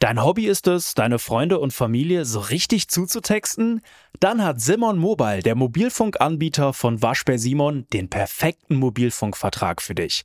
Dein Hobby ist es, deine Freunde und Familie so richtig zuzutexten? Dann hat Simon Mobile, der Mobilfunkanbieter von Waschbär Simon, den perfekten Mobilfunkvertrag für dich.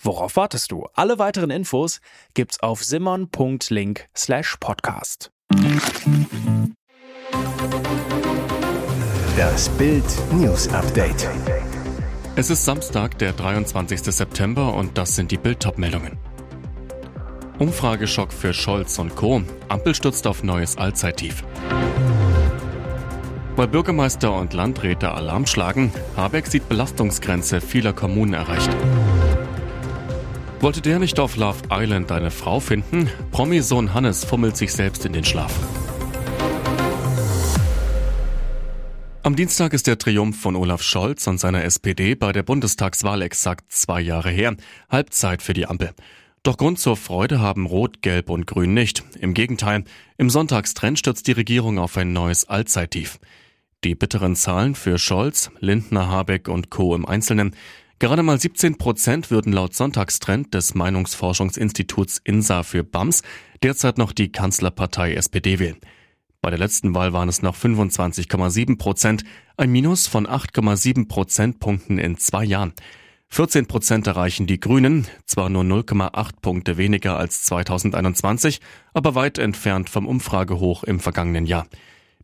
Worauf wartest du? Alle weiteren Infos gibt's auf simon.link slash podcast. Das Bild News Update. Es ist Samstag, der 23. September und das sind die Bild meldungen Umfrageschock für Scholz und Co. Ampel stürzt auf neues Allzeittief. Weil Bürgermeister und Landräte Alarm schlagen, Habeck sieht Belastungsgrenze vieler Kommunen erreicht. Wollte der nicht auf Love Island eine Frau finden? Promi-Sohn Hannes fummelt sich selbst in den Schlaf. Am Dienstag ist der Triumph von Olaf Scholz und seiner SPD bei der Bundestagswahl exakt zwei Jahre her. Halbzeit für die Ampel. Doch Grund zur Freude haben Rot, Gelb und Grün nicht. Im Gegenteil, im Sonntagstrend stürzt die Regierung auf ein neues Allzeittief. Die bitteren Zahlen für Scholz, Lindner, Habeck und Co. im Einzelnen Gerade mal 17 Prozent würden laut Sonntagstrend des Meinungsforschungsinstituts INSA für BAMS derzeit noch die Kanzlerpartei SPD wählen. Bei der letzten Wahl waren es noch 25,7 Prozent, ein Minus von 8,7 Prozentpunkten in zwei Jahren. 14 Prozent erreichen die Grünen, zwar nur 0,8 Punkte weniger als 2021, aber weit entfernt vom Umfragehoch im vergangenen Jahr.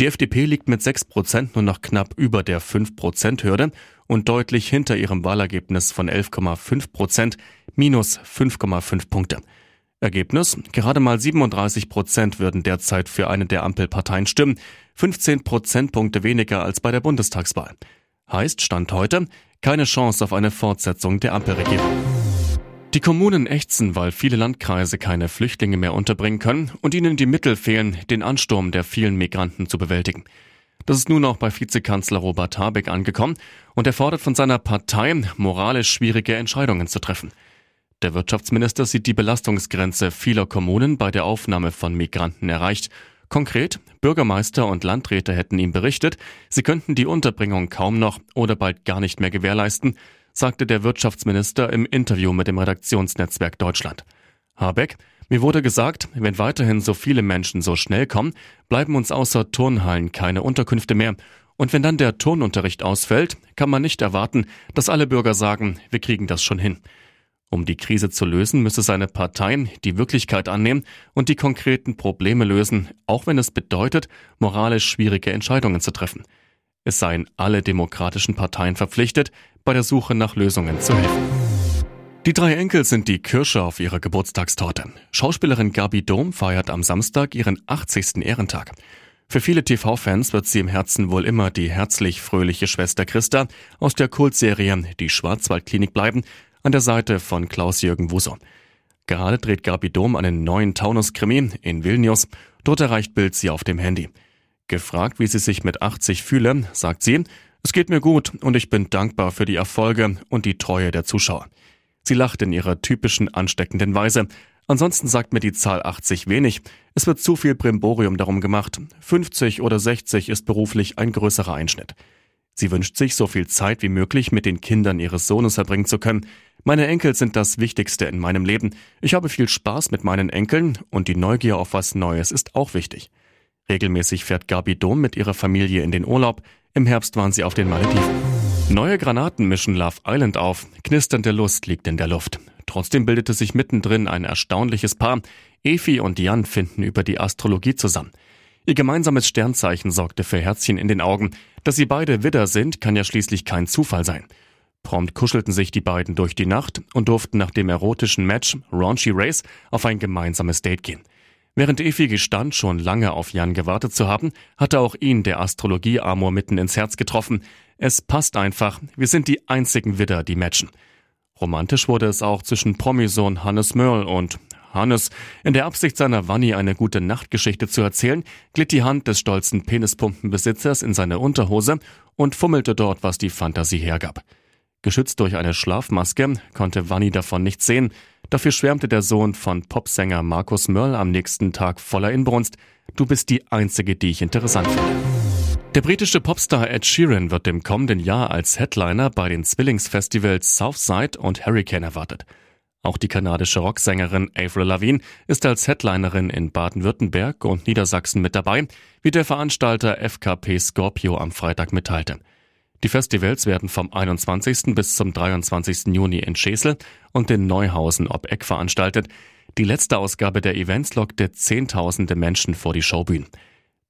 Die FDP liegt mit 6 Prozent nur noch knapp über der 5-Prozent-Hürde und deutlich hinter ihrem Wahlergebnis von 11,5 Prozent, minus 5,5 Punkte. Ergebnis, gerade mal 37 Prozent würden derzeit für eine der Ampelparteien stimmen, 15 Prozentpunkte weniger als bei der Bundestagswahl. Heißt, Stand heute, keine Chance auf eine Fortsetzung der Ampelregierung. Die Kommunen ächzen, weil viele Landkreise keine Flüchtlinge mehr unterbringen können und ihnen die Mittel fehlen, den Ansturm der vielen Migranten zu bewältigen. Das ist nun auch bei Vizekanzler Robert Habeck angekommen und er fordert von seiner Partei, moralisch schwierige Entscheidungen zu treffen. Der Wirtschaftsminister sieht die Belastungsgrenze vieler Kommunen bei der Aufnahme von Migranten erreicht. Konkret, Bürgermeister und Landräte hätten ihm berichtet, sie könnten die Unterbringung kaum noch oder bald gar nicht mehr gewährleisten, sagte der Wirtschaftsminister im Interview mit dem Redaktionsnetzwerk Deutschland. Habeck, mir wurde gesagt, wenn weiterhin so viele Menschen so schnell kommen, bleiben uns außer Turnhallen keine Unterkünfte mehr. Und wenn dann der Turnunterricht ausfällt, kann man nicht erwarten, dass alle Bürger sagen, wir kriegen das schon hin. Um die Krise zu lösen, müsse seine Partei die Wirklichkeit annehmen und die konkreten Probleme lösen, auch wenn es bedeutet, moralisch schwierige Entscheidungen zu treffen. Es seien alle demokratischen Parteien verpflichtet, bei der Suche nach Lösungen zu helfen. Die drei Enkel sind die Kirsche auf ihrer Geburtstagstorte. Schauspielerin Gabi Dom feiert am Samstag ihren 80. Ehrentag. Für viele TV-Fans wird sie im Herzen wohl immer die herzlich fröhliche Schwester Christa aus der Kultserie Die Schwarzwaldklinik bleiben, an der Seite von Klaus-Jürgen Wuso. Gerade dreht Gabi Dom einen neuen Taunus-Krimi in Vilnius. Dort erreicht Bild sie auf dem Handy. Gefragt, wie sie sich mit 80 fühle, sagt sie, es geht mir gut und ich bin dankbar für die Erfolge und die Treue der Zuschauer. Sie lacht in ihrer typischen ansteckenden Weise. Ansonsten sagt mir die Zahl 80 wenig. Es wird zu viel Brimborium darum gemacht. 50 oder 60 ist beruflich ein größerer Einschnitt. Sie wünscht sich, so viel Zeit wie möglich mit den Kindern ihres Sohnes verbringen zu können. Meine Enkel sind das Wichtigste in meinem Leben. Ich habe viel Spaß mit meinen Enkeln und die Neugier auf was Neues ist auch wichtig. Regelmäßig fährt Gabi Dom mit ihrer Familie in den Urlaub. Im Herbst waren sie auf den Malediven. Neue Granaten mischen Love Island auf. Knisternde Lust liegt in der Luft. Trotzdem bildete sich mittendrin ein erstaunliches Paar. Efi und Jan finden über die Astrologie zusammen. Ihr gemeinsames Sternzeichen sorgte für Herzchen in den Augen. Dass sie beide Widder sind, kann ja schließlich kein Zufall sein. Prompt kuschelten sich die beiden durch die Nacht und durften nach dem erotischen Match Raunchy Race auf ein gemeinsames Date gehen. Während Efi gestand, schon lange auf Jan gewartet zu haben, hatte auch ihn der Astrologie-Amor mitten ins Herz getroffen. Es passt einfach, wir sind die einzigen Widder, die matchen. Romantisch wurde es auch zwischen Promisohn Hannes Mörl und Hannes. In der Absicht seiner Wanni eine gute Nachtgeschichte zu erzählen, glitt die Hand des stolzen Penispumpenbesitzers in seine Unterhose und fummelte dort, was die Fantasie hergab. Geschützt durch eine Schlafmaske konnte Wanni davon nichts sehen. Dafür schwärmte der Sohn von Popsänger Markus Mörl am nächsten Tag voller Inbrunst. Du bist die Einzige, die ich interessant finde. Der britische Popstar Ed Sheeran wird im kommenden Jahr als Headliner bei den Zwillingsfestivals Southside und Hurricane erwartet. Auch die kanadische Rocksängerin Avril Lavigne ist als Headlinerin in Baden-Württemberg und Niedersachsen mit dabei, wie der Veranstalter FKP Scorpio am Freitag mitteilte. Die Festivals werden vom 21. bis zum 23. Juni in Schesel und in Neuhausen ob Eck veranstaltet. Die letzte Ausgabe der Events lockte Zehntausende Menschen vor die Showbühnen.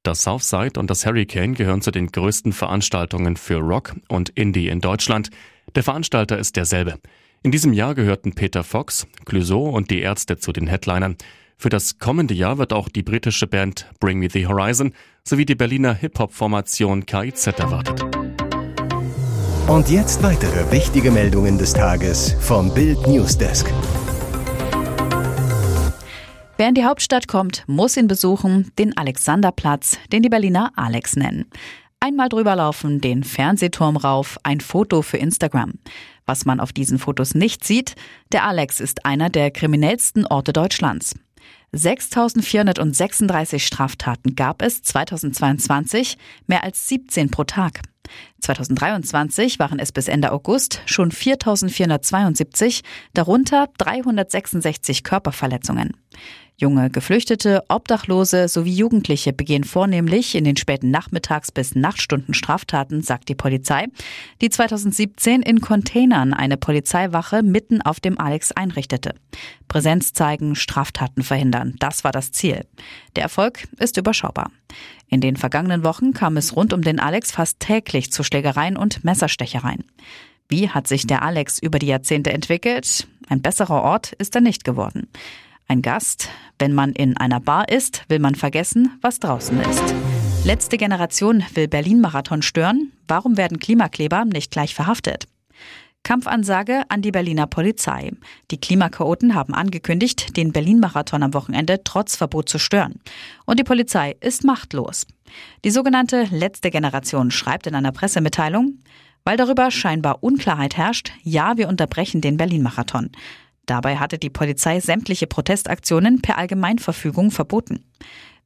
Das Southside und das Hurricane gehören zu den größten Veranstaltungen für Rock und Indie in Deutschland. Der Veranstalter ist derselbe. In diesem Jahr gehörten Peter Fox, Clouseau und die Ärzte zu den Headlinern. Für das kommende Jahr wird auch die britische Band Bring Me the Horizon sowie die Berliner Hip-Hop-Formation KIZ erwartet. Und jetzt weitere wichtige Meldungen des Tages vom Bild Newsdesk. Wer in die Hauptstadt kommt, muss ihn besuchen, den Alexanderplatz, den die Berliner Alex nennen. Einmal drüber laufen, den Fernsehturm rauf, ein Foto für Instagram. Was man auf diesen Fotos nicht sieht, der Alex ist einer der kriminellsten Orte Deutschlands. 6.436 Straftaten gab es 2022, mehr als 17 pro Tag. 2023 waren es bis Ende August schon 4.472, darunter 366 Körperverletzungen. Junge Geflüchtete, Obdachlose sowie Jugendliche begehen vornehmlich in den späten Nachmittags- bis Nachtstunden Straftaten, sagt die Polizei, die 2017 in Containern eine Polizeiwache mitten auf dem Alex einrichtete. Präsenz zeigen, Straftaten verhindern, das war das Ziel. Der Erfolg ist überschaubar. In den vergangenen Wochen kam es rund um den Alex fast täglich zu Schlägereien und Messerstechereien. Wie hat sich der Alex über die Jahrzehnte entwickelt? Ein besserer Ort ist er nicht geworden. Ein Gast, wenn man in einer Bar ist, will man vergessen, was draußen ist. Letzte Generation will Berlin-Marathon stören. Warum werden Klimakleber nicht gleich verhaftet? Kampfansage an die Berliner Polizei. Die Klimakaoten haben angekündigt, den Berlin-Marathon am Wochenende trotz Verbot zu stören. Und die Polizei ist machtlos. Die sogenannte letzte Generation schreibt in einer Pressemitteilung, weil darüber scheinbar Unklarheit herrscht, ja, wir unterbrechen den Berlin-Marathon. Dabei hatte die Polizei sämtliche Protestaktionen per Allgemeinverfügung verboten.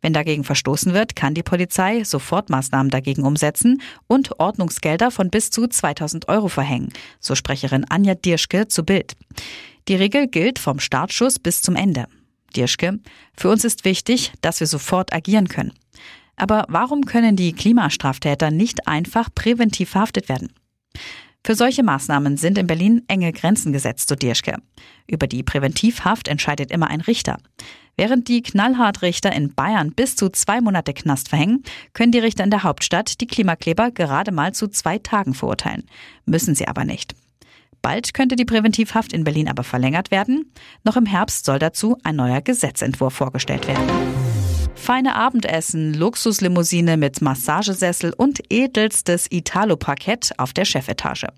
Wenn dagegen verstoßen wird, kann die Polizei Sofortmaßnahmen dagegen umsetzen und Ordnungsgelder von bis zu 2000 Euro verhängen, so Sprecherin Anja Dirschke zu Bild. Die Regel gilt vom Startschuss bis zum Ende. Dirschke, für uns ist wichtig, dass wir sofort agieren können. Aber warum können die Klimastraftäter nicht einfach präventiv verhaftet werden? Für solche Maßnahmen sind in Berlin enge Grenzen gesetzt, so Dirschke. Über die Präventivhaft entscheidet immer ein Richter. Während die Knallhartrichter in Bayern bis zu zwei Monate Knast verhängen, können die Richter in der Hauptstadt die Klimakleber gerade mal zu zwei Tagen verurteilen. Müssen sie aber nicht. Bald könnte die Präventivhaft in Berlin aber verlängert werden. Noch im Herbst soll dazu ein neuer Gesetzentwurf vorgestellt werden. Feine Abendessen, Luxuslimousine mit Massagesessel und edelstes Italo-Parkett auf der Chefetage.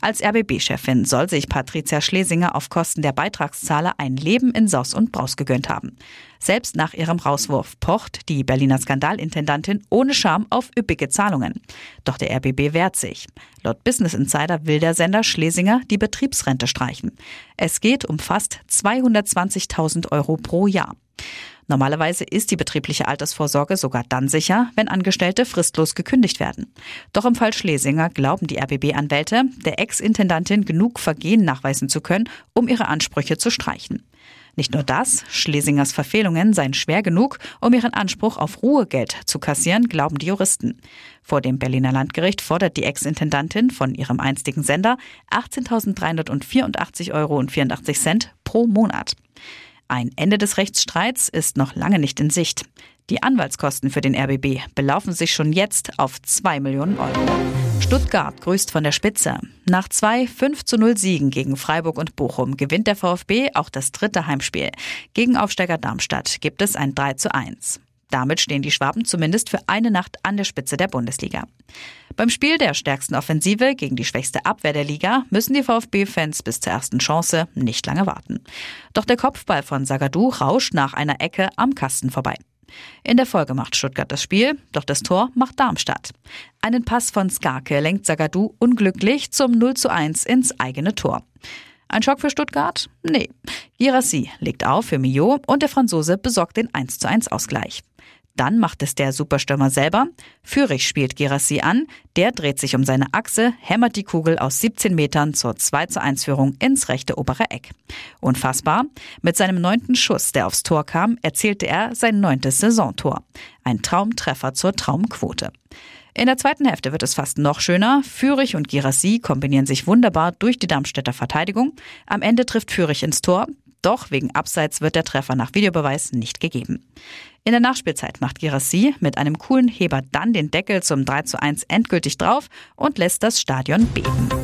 Als RBB-Chefin soll sich Patricia Schlesinger auf Kosten der Beitragszahler ein Leben in Sauce und Braus gegönnt haben. Selbst nach ihrem Rauswurf pocht die Berliner Skandalintendantin ohne Scham auf üppige Zahlungen. Doch der RBB wehrt sich. Laut Business Insider will der Sender Schlesinger die Betriebsrente streichen. Es geht um fast 220.000 Euro pro Jahr. Normalerweise ist die betriebliche Altersvorsorge sogar dann sicher, wenn Angestellte fristlos gekündigt werden. Doch im Fall Schlesinger glauben die RBB-Anwälte, der Ex-Intendantin genug Vergehen nachweisen zu können, um ihre Ansprüche zu streichen. Nicht nur das, Schlesingers Verfehlungen seien schwer genug, um ihren Anspruch auf Ruhegeld zu kassieren, glauben die Juristen. Vor dem Berliner Landgericht fordert die Ex-Intendantin von ihrem einstigen Sender 18.384,84 Euro pro Monat. Ein Ende des Rechtsstreits ist noch lange nicht in Sicht. Die Anwaltskosten für den RBB belaufen sich schon jetzt auf 2 Millionen Euro. Stuttgart grüßt von der Spitze. Nach zwei 5 zu 0 Siegen gegen Freiburg und Bochum gewinnt der VfB auch das dritte Heimspiel. Gegen Aufsteiger Darmstadt gibt es ein 3 zu 1. Damit stehen die Schwaben zumindest für eine Nacht an der Spitze der Bundesliga. Beim Spiel der stärksten Offensive gegen die schwächste Abwehr der Liga müssen die VfB-Fans bis zur ersten Chance nicht lange warten. Doch der Kopfball von Sagadou rauscht nach einer Ecke am Kasten vorbei. In der Folge macht Stuttgart das Spiel, doch das Tor macht Darmstadt. Einen Pass von Skarke lenkt Sagadou unglücklich zum 0 zu 1 ins eigene Tor. Ein Schock für Stuttgart? Nee. Girassi legt auf für Mio und der Franzose besorgt den 1 zu 1 Ausgleich. Dann macht es der Superstürmer selber. Führig spielt Girassi an. Der dreht sich um seine Achse, hämmert die Kugel aus 17 Metern zur 2 zu 1 Führung ins rechte obere Eck. Unfassbar. Mit seinem neunten Schuss, der aufs Tor kam, erzielte er sein neuntes Saisontor. Ein Traumtreffer zur Traumquote. In der zweiten Hälfte wird es fast noch schöner. Führig und Girassi kombinieren sich wunderbar durch die Darmstädter Verteidigung. Am Ende trifft Führig ins Tor. Doch wegen Abseits wird der Treffer nach Videobeweis nicht gegeben. In der Nachspielzeit macht Girassi mit einem coolen Heber dann den Deckel zum 3 zu 1 endgültig drauf und lässt das Stadion beben.